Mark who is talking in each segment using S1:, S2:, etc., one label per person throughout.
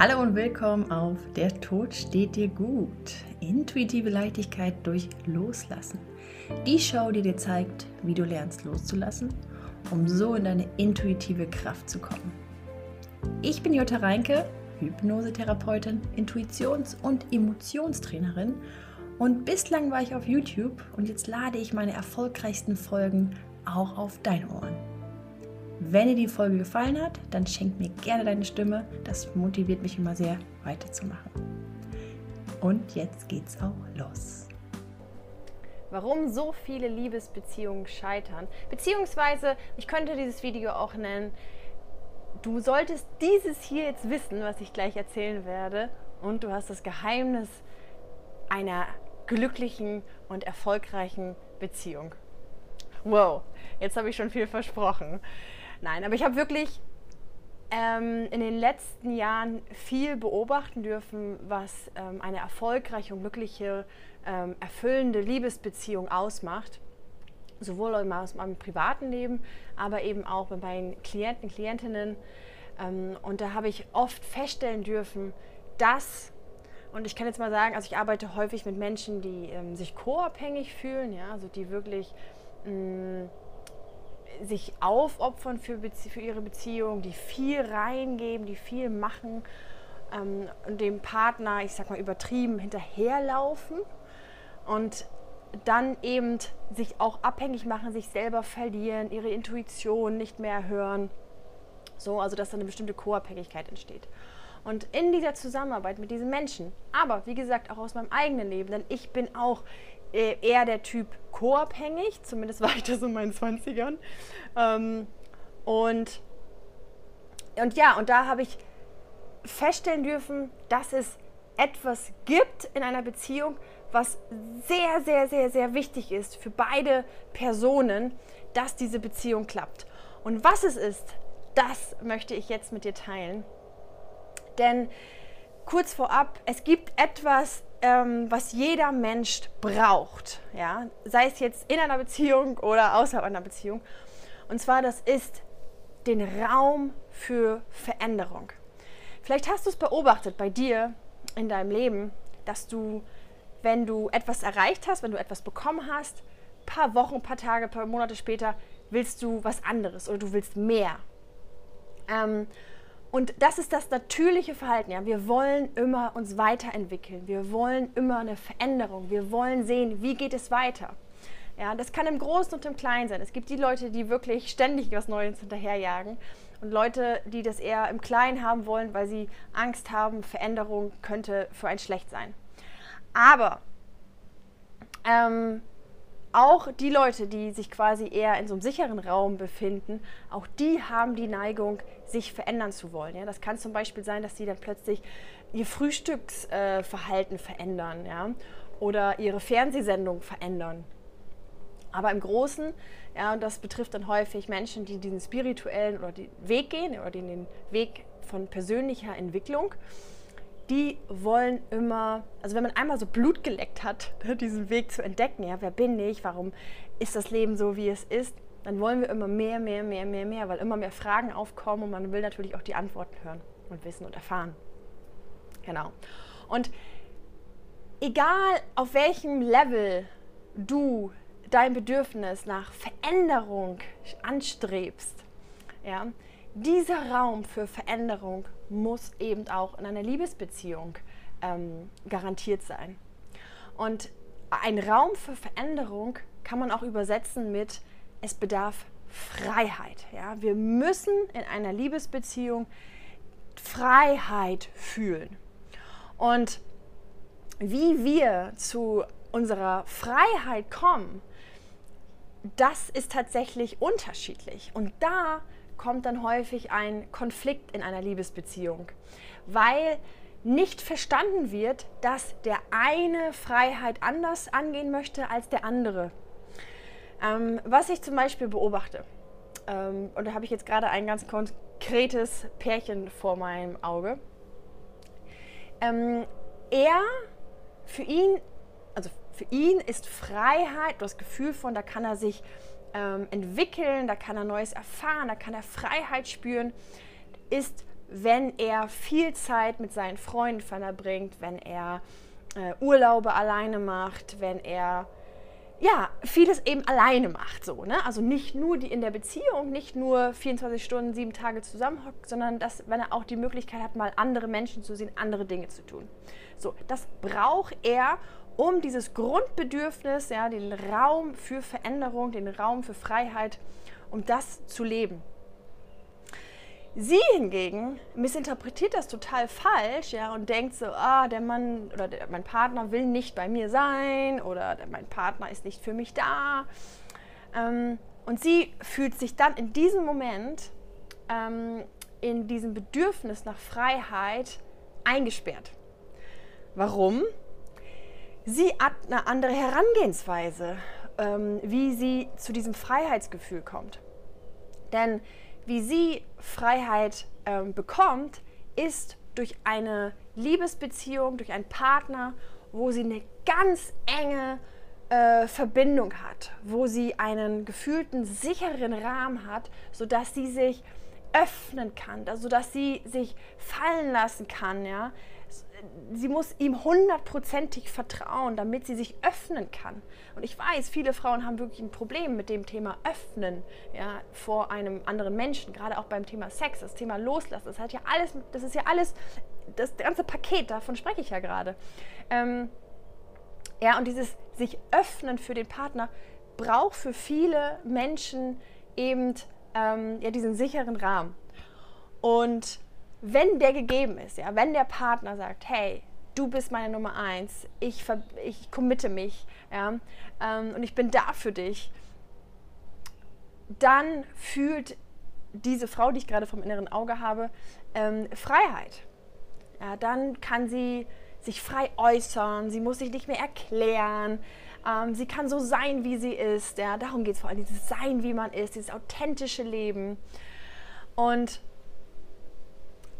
S1: Hallo und willkommen auf Der Tod steht dir gut. Intuitive Leichtigkeit durch Loslassen. Die Show, die dir zeigt, wie du lernst loszulassen, um so in deine intuitive Kraft zu kommen. Ich bin Jutta Reinke, Hypnosetherapeutin, Intuitions- und Emotionstrainerin und bislang war ich auf YouTube und jetzt lade ich meine erfolgreichsten Folgen auch auf deine Ohren. Wenn dir die Folge gefallen hat, dann schenk mir gerne deine Stimme. Das motiviert mich immer sehr, weiterzumachen. Und jetzt geht's auch los.
S2: Warum so viele Liebesbeziehungen scheitern. Beziehungsweise, ich könnte dieses Video auch nennen, du solltest dieses hier jetzt wissen, was ich gleich erzählen werde. Und du hast das Geheimnis einer glücklichen und erfolgreichen Beziehung. Wow, jetzt habe ich schon viel versprochen. Nein, aber ich habe wirklich ähm, in den letzten Jahren viel beobachten dürfen, was ähm, eine erfolgreiche und glückliche, ähm, erfüllende Liebesbeziehung ausmacht. Sowohl aus meinem privaten Leben, aber eben auch bei meinen Klienten, Klientinnen. Ähm, und da habe ich oft feststellen dürfen, dass und ich kann jetzt mal sagen, also ich arbeite häufig mit Menschen, die ähm, sich co-abhängig fühlen, ja, also die wirklich mh, mm, sich aufopfern für, für ihre Beziehung, die viel reingeben, die viel machen ähm, und dem Partner, ich sag mal übertrieben, hinterherlaufen und dann eben sich auch abhängig machen, sich selber verlieren, ihre Intuition nicht mehr hören. So, also dass dann eine bestimmte Co-Abhängigkeit entsteht. Und in dieser Zusammenarbeit mit diesen Menschen, aber wie gesagt auch aus meinem eigenen Leben, denn ich bin auch eher der Typ co-abhängig, zumindest war ich das in meinen 20ern. Ähm, und, und ja, und da habe ich feststellen dürfen, dass es etwas gibt in einer Beziehung, was sehr, sehr, sehr, sehr wichtig ist für beide Personen, dass diese Beziehung klappt. Und was es ist, das möchte ich jetzt mit dir teilen. Denn kurz vorab, es gibt etwas ähm, was jeder Mensch braucht, ja, sei es jetzt in einer Beziehung oder außerhalb einer Beziehung. Und zwar, das ist den Raum für Veränderung. Vielleicht hast du es beobachtet bei dir in deinem Leben, dass du, wenn du etwas erreicht hast, wenn du etwas bekommen hast, paar Wochen, paar Tage, paar Monate später willst du was anderes oder du willst mehr. Ähm, und das ist das natürliche Verhalten. Ja? Wir wollen immer uns weiterentwickeln. Wir wollen immer eine Veränderung. Wir wollen sehen, wie geht es weiter. Ja, das kann im Großen und im Kleinen sein. Es gibt die Leute, die wirklich ständig was Neues hinterherjagen und Leute, die das eher im Kleinen haben wollen, weil sie Angst haben, Veränderung könnte für einen schlecht sein. Aber ähm, auch die Leute, die sich quasi eher in so einem sicheren Raum befinden, auch die haben die Neigung, sich verändern zu wollen. Ja? Das kann zum Beispiel sein, dass sie dann plötzlich ihr Frühstücksverhalten äh, verändern ja? oder ihre Fernsehsendung verändern. Aber im Großen, ja, und das betrifft dann häufig Menschen, die diesen spirituellen oder den Weg gehen oder den Weg von persönlicher Entwicklung, die wollen immer, also wenn man einmal so Blut geleckt hat, diesen Weg zu entdecken, ja, wer bin ich, warum ist das Leben so, wie es ist, dann wollen wir immer mehr, mehr, mehr, mehr, mehr, weil immer mehr Fragen aufkommen und man will natürlich auch die Antworten hören und wissen und erfahren. Genau. Und egal auf welchem Level du dein Bedürfnis nach Veränderung anstrebst, ja, dieser Raum für Veränderung muss eben auch in einer Liebesbeziehung ähm, garantiert sein. Und ein Raum für Veränderung kann man auch übersetzen mit es bedarf Freiheit. Ja? Wir müssen in einer Liebesbeziehung Freiheit fühlen. Und wie wir zu unserer Freiheit kommen, das ist tatsächlich unterschiedlich. Und da kommt dann häufig ein Konflikt in einer Liebesbeziehung, weil nicht verstanden wird, dass der eine Freiheit anders angehen möchte als der andere. Ähm, was ich zum Beispiel beobachte, ähm, und da habe ich jetzt gerade ein ganz konkretes Pärchen vor meinem Auge. Ähm, er, für ihn, also für ihn ist Freiheit, das Gefühl von, da kann er sich ähm, entwickeln, da kann er Neues erfahren, da kann er Freiheit spüren, ist wenn er viel Zeit mit seinen Freunden verbringt, wenn er äh, Urlaube alleine macht, wenn er ja, vieles eben alleine macht, so, ne? Also nicht nur die in der Beziehung, nicht nur 24 Stunden, sieben Tage zusammenhockt, sondern dass, wenn er auch die Möglichkeit hat, mal andere Menschen zu sehen, andere Dinge zu tun. So, das braucht er, um dieses Grundbedürfnis, ja, den Raum für Veränderung, den Raum für Freiheit, um das zu leben. Sie hingegen missinterpretiert das total falsch ja, und denkt so, ah, der Mann oder der, mein Partner will nicht bei mir sein oder der, mein Partner ist nicht für mich da. Ähm, und sie fühlt sich dann in diesem Moment ähm, in diesem Bedürfnis nach Freiheit eingesperrt. Warum? Sie hat eine andere Herangehensweise, ähm, wie sie zu diesem Freiheitsgefühl kommt. Denn wie sie Freiheit ähm, bekommt, ist durch eine Liebesbeziehung, durch einen Partner, wo sie eine ganz enge äh, Verbindung hat, wo sie einen gefühlten sicheren Rahmen hat, sodass sie sich öffnen kann, sodass sie sich fallen lassen kann, ja, sie muss ihm hundertprozentig vertrauen, damit sie sich öffnen kann. Und ich weiß, viele Frauen haben wirklich ein Problem mit dem Thema Öffnen ja, vor einem anderen Menschen, gerade auch beim Thema Sex, das Thema Loslassen. Das hat ja alles, das ist ja alles, das ganze Paket, davon spreche ich ja gerade. Ähm, ja, und dieses sich öffnen für den Partner braucht für viele Menschen eben ähm, ja, diesen sicheren Rahmen. Und wenn der gegeben ist, ja, wenn der Partner sagt, hey, du bist meine Nummer eins, ich, ich committe mich ja, ähm, und ich bin da für dich, dann fühlt diese Frau, die ich gerade vom inneren Auge habe, ähm, Freiheit. Ja, dann kann sie sich frei äußern, sie muss sich nicht mehr erklären, ähm, sie kann so sein, wie sie ist. Ja, darum geht es vor allem, dieses Sein, wie man ist, dieses authentische Leben. Und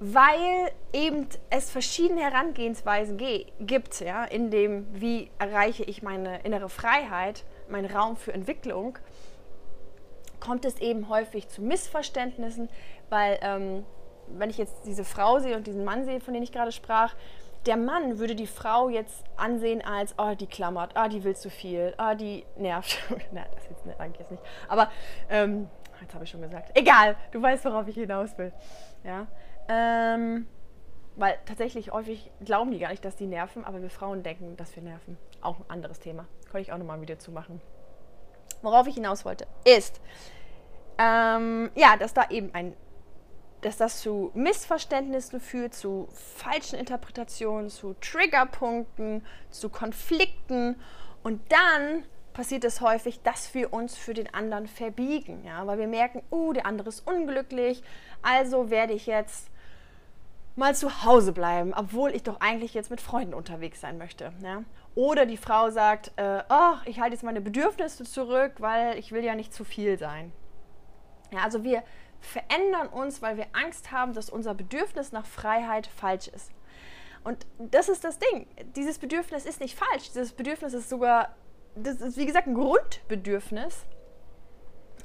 S2: weil eben es verschiedene Herangehensweisen gibt, ja, in dem, wie erreiche ich meine innere Freiheit, meinen Raum für Entwicklung, kommt es eben häufig zu Missverständnissen, weil ähm, wenn ich jetzt diese Frau sehe und diesen Mann sehe, von dem ich gerade sprach, der Mann würde die Frau jetzt ansehen als, oh, die klammert, ah, oh, die will zu viel, ah, oh, die nervt. Nein, das jetzt nicht, eigentlich jetzt nicht. Aber ähm, jetzt habe ich schon gesagt. Egal, du weißt, worauf ich hinaus will. Ja. Ähm, weil tatsächlich häufig glauben die gar nicht, dass die nerven, aber wir Frauen denken, dass wir nerven. Auch ein anderes Thema. Könnte ich auch nochmal ein Video zu machen. Worauf ich hinaus wollte, ist, ähm, ja, dass da eben ein, dass das zu Missverständnissen führt, zu falschen Interpretationen, zu Triggerpunkten, zu Konflikten und dann passiert es häufig, dass wir uns für den anderen verbiegen, ja, weil wir merken, uh, der andere ist unglücklich, also werde ich jetzt mal zu Hause bleiben, obwohl ich doch eigentlich jetzt mit Freunden unterwegs sein möchte. Ja? Oder die Frau sagt, äh, oh, ich halte jetzt meine Bedürfnisse zurück, weil ich will ja nicht zu viel sein. Ja, also wir verändern uns, weil wir Angst haben, dass unser Bedürfnis nach Freiheit falsch ist. Und das ist das Ding. Dieses Bedürfnis ist nicht falsch. Dieses Bedürfnis ist sogar, das ist wie gesagt ein Grundbedürfnis.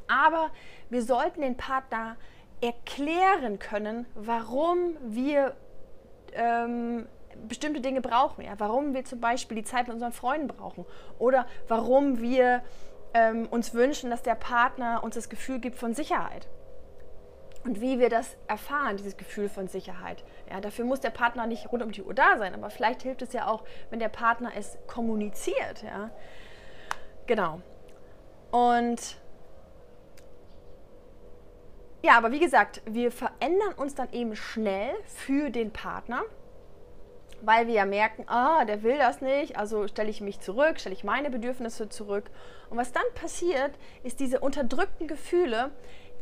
S2: Aber wir sollten den Partner erklären können, warum wir ähm, bestimmte Dinge brauchen. Ja? Warum wir zum Beispiel die Zeit mit unseren Freunden brauchen oder warum wir ähm, uns wünschen, dass der Partner uns das Gefühl gibt von Sicherheit. Und wie wir das erfahren, dieses Gefühl von Sicherheit. Ja, dafür muss der Partner nicht rund um die Uhr da sein, aber vielleicht hilft es ja auch, wenn der Partner es kommuniziert. Ja? Genau. Und ja, aber wie gesagt, wir verändern uns dann eben schnell für den Partner, weil wir ja merken, ah, der will das nicht, also stelle ich mich zurück, stelle ich meine Bedürfnisse zurück. Und was dann passiert, ist diese unterdrückten Gefühle,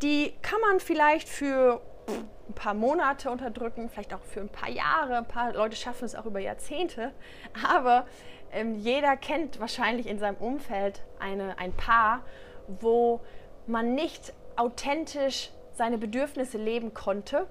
S2: die kann man vielleicht für ein paar Monate unterdrücken, vielleicht auch für ein paar Jahre. Ein paar Leute schaffen es auch über Jahrzehnte. Aber ähm, jeder kennt wahrscheinlich in seinem Umfeld eine, ein Paar, wo man nicht authentisch seine Bedürfnisse leben konnte.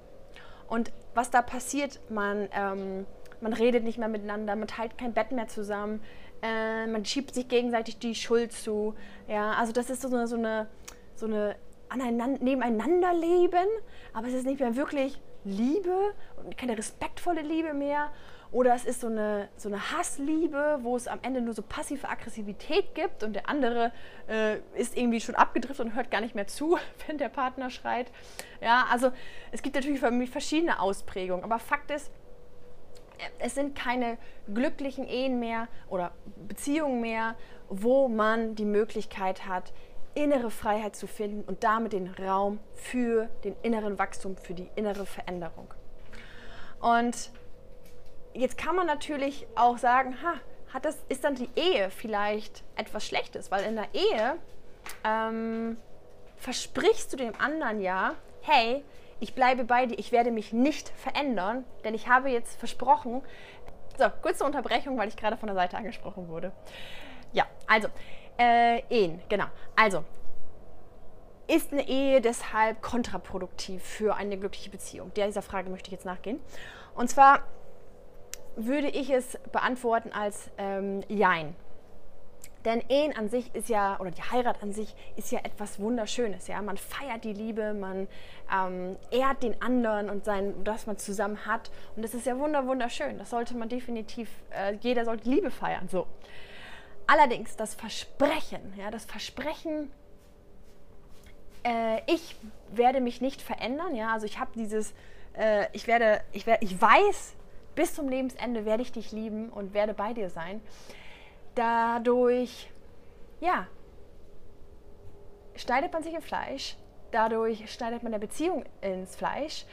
S2: Und was da passiert, man, ähm, man redet nicht mehr miteinander, man teilt kein Bett mehr zusammen, äh, man schiebt sich gegenseitig die Schuld zu. Ja, also das ist so eine, so eine, so eine aneinander, nebeneinander leben, aber es ist nicht mehr wirklich Liebe und keine respektvolle Liebe mehr. Oder es ist so eine, so eine Hassliebe, wo es am Ende nur so passive Aggressivität gibt und der andere äh, ist irgendwie schon abgedriftet und hört gar nicht mehr zu, wenn der Partner schreit. Ja, also es gibt natürlich verschiedene Ausprägungen, aber Fakt ist, es sind keine glücklichen Ehen mehr oder Beziehungen mehr, wo man die Möglichkeit hat, innere Freiheit zu finden und damit den Raum für den inneren Wachstum, für die innere Veränderung. Und jetzt kann man natürlich auch sagen, ha, hat das, ist dann die Ehe vielleicht etwas Schlechtes? Weil in der Ehe ähm, versprichst du dem anderen ja, hey, ich bleibe bei dir, ich werde mich nicht verändern, denn ich habe jetzt versprochen. So, kurze Unterbrechung, weil ich gerade von der Seite angesprochen wurde. Ja, also, äh, Ehen, genau. Also, ist eine Ehe deshalb kontraproduktiv für eine glückliche Beziehung? Dieser Frage möchte ich jetzt nachgehen. Und zwar würde ich es beantworten als ähm, Jein. Denn Ehen an sich ist ja, oder die Heirat an sich ist ja etwas Wunderschönes. Ja? Man feiert die Liebe, man ähm, ehrt den anderen und sein, das man zusammen hat. Und das ist ja wunder, wunderschön. Das sollte man definitiv, äh, jeder sollte Liebe feiern. So. Allerdings das Versprechen, ja, das Versprechen, äh, ich werde mich nicht verändern. Ja? Also ich habe dieses, äh, ich werde, ich werde, ich weiß, bis zum Lebensende werde ich dich lieben und werde bei dir sein. Dadurch, ja, schneidet man sich im Fleisch, dadurch schneidet man der Beziehung ins Fleisch,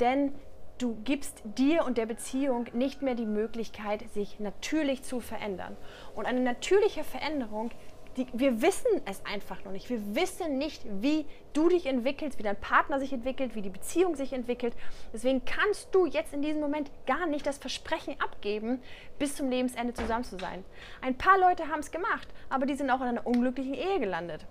S2: denn du gibst dir und der Beziehung nicht mehr die Möglichkeit, sich natürlich zu verändern. Und eine natürliche Veränderung die, wir wissen es einfach noch nicht. Wir wissen nicht, wie du dich entwickelst, wie dein Partner sich entwickelt, wie die Beziehung sich entwickelt. Deswegen kannst du jetzt in diesem Moment gar nicht das Versprechen abgeben, bis zum Lebensende zusammen zu sein. Ein paar Leute haben es gemacht, aber die sind auch in einer unglücklichen Ehe gelandet.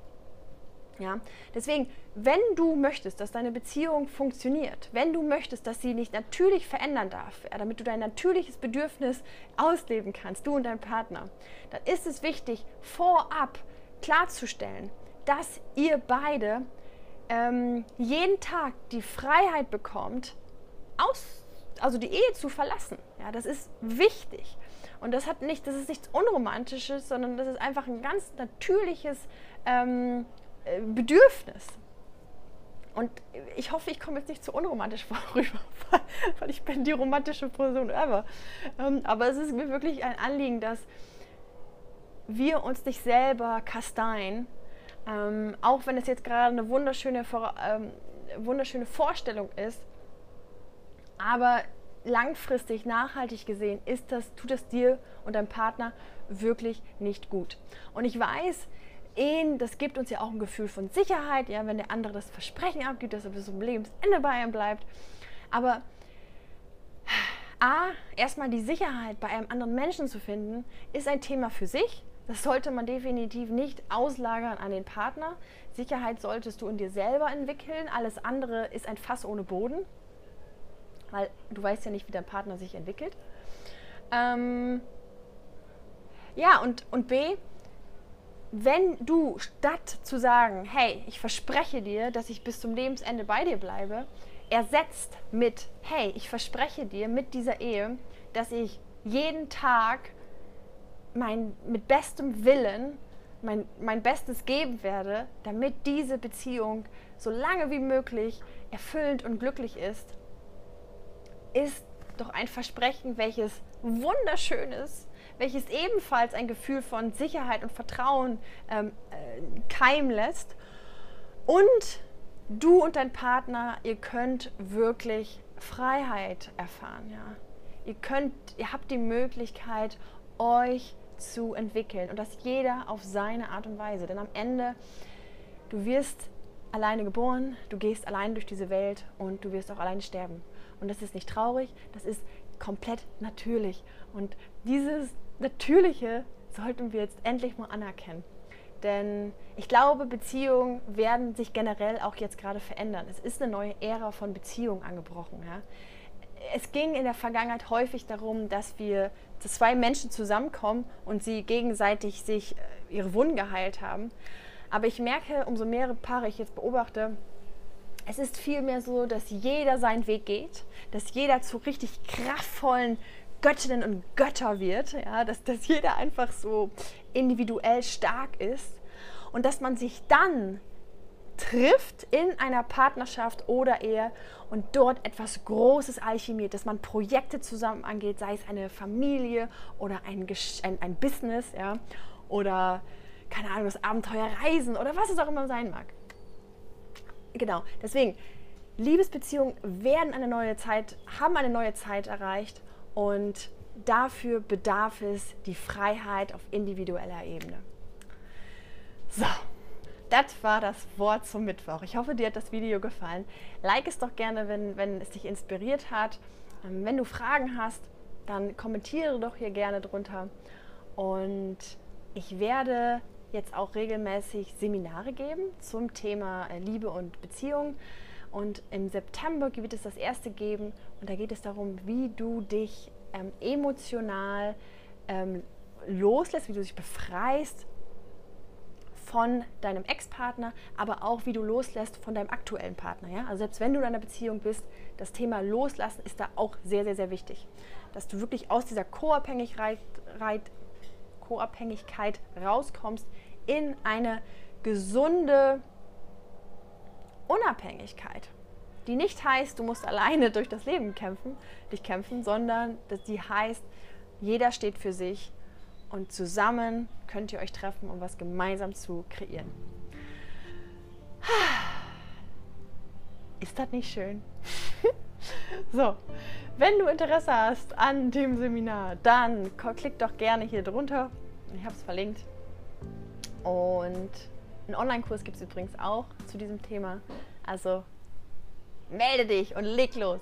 S2: Ja? Deswegen, wenn du möchtest, dass deine Beziehung funktioniert, wenn du möchtest, dass sie nicht natürlich verändern darf, damit du dein natürliches Bedürfnis ausleben kannst, du und dein Partner, dann ist es wichtig, vorab klarzustellen, dass ihr beide ähm, jeden Tag die Freiheit bekommt, aus, also die Ehe zu verlassen. Ja, das ist wichtig. Und das hat nicht, das ist nichts Unromantisches, sondern das ist einfach ein ganz natürliches ähm, äh, Bedürfnis. Und ich hoffe, ich komme jetzt nicht zu unromantisch vorüber, weil ich bin die romantische Person ever. Ähm, aber es ist mir wirklich ein Anliegen, dass wir uns nicht selber kasteien, ähm, auch wenn es jetzt gerade eine wunderschöne, ähm, wunderschöne Vorstellung ist. Aber langfristig, nachhaltig gesehen, ist das, tut es dir und deinem Partner wirklich nicht gut. Und ich weiß, Ehen, das gibt uns ja auch ein Gefühl von Sicherheit, ja, wenn der andere das Versprechen abgibt, dass er bis zum Lebensende bei ihm bleibt. Aber A, erstmal die Sicherheit bei einem anderen Menschen zu finden, ist ein Thema für sich. Das sollte man definitiv nicht auslagern an den Partner. Sicherheit solltest du in dir selber entwickeln. Alles andere ist ein Fass ohne Boden, weil du weißt ja nicht, wie dein Partner sich entwickelt. Ähm ja, und, und B, wenn du statt zu sagen, hey, ich verspreche dir, dass ich bis zum Lebensende bei dir bleibe, ersetzt mit, hey, ich verspreche dir mit dieser Ehe, dass ich jeden Tag mein, mit bestem Willen mein, mein Bestes geben werde, damit diese Beziehung so lange wie möglich erfüllend und glücklich ist, ist doch ein Versprechen, welches wunderschön ist, welches ebenfalls ein Gefühl von Sicherheit und Vertrauen ähm, äh, keimen lässt. Und du und dein Partner, ihr könnt wirklich Freiheit erfahren. Ja? Ihr, könnt, ihr habt die Möglichkeit, euch zu entwickeln und das jeder auf seine Art und Weise. Denn am Ende, du wirst alleine geboren, du gehst allein durch diese Welt und du wirst auch alleine sterben. Und das ist nicht traurig, das ist komplett natürlich. Und dieses Natürliche sollten wir jetzt endlich mal anerkennen. Denn ich glaube, Beziehungen werden sich generell auch jetzt gerade verändern. Es ist eine neue Ära von Beziehungen angebrochen. Ja? Es ging in der Vergangenheit häufig darum, dass wir dass zwei Menschen zusammenkommen und sie gegenseitig sich äh, ihre Wunden geheilt haben. Aber ich merke, umso mehr Paare ich jetzt beobachte, Es ist vielmehr so, dass jeder seinen Weg geht, dass jeder zu richtig kraftvollen Göttinnen und Götter wird, ja, dass, dass jeder einfach so individuell stark ist und dass man sich dann trifft in einer Partnerschaft oder Ehe und dort etwas Großes alchemiert, dass man Projekte zusammen angeht, sei es eine Familie oder ein, ein, ein Business, ja, oder keine Ahnung, das Abenteuer Reisen oder was es auch immer sein mag. Genau, deswegen, Liebesbeziehungen werden eine neue Zeit, haben eine neue Zeit erreicht und dafür bedarf es die Freiheit auf individueller Ebene. So, das war das Wort zum Mittwoch. Ich hoffe, dir hat das Video gefallen. Like es doch gerne, wenn, wenn es dich inspiriert hat. Ähm, wenn du Fragen hast, dann kommentiere doch hier gerne drunter. Und ich werde jetzt auch regelmäßig Seminare geben zum Thema äh, Liebe und Beziehung. Und im September wird es das erste geben. Und da geht es darum, wie du dich ähm, emotional ähm, loslässt, wie du dich befreist von deinem Ex-Partner, aber auch wie du loslässt von deinem aktuellen Partner. Ja? Also selbst wenn du in einer Beziehung bist, das Thema Loslassen ist da auch sehr, sehr, sehr wichtig. Dass du wirklich aus dieser Co-Abhängigkeit, rauskommst in eine gesunde Unabhängigkeit. Die nicht heißt, du musst alleine durch das Leben kämpfen, dich kämpfen, sondern die heißt, jeder steht für sich und zusammen könnt ihr euch treffen, um was gemeinsam zu kreieren. Ist das nicht schön? so, wenn du Interesse hast an dem Seminar, dann klick doch gerne hier drunter. Ich habe es verlinkt. Und einen Online-Kurs gibt es übrigens auch zu diesem Thema. Also melde dich und leg los.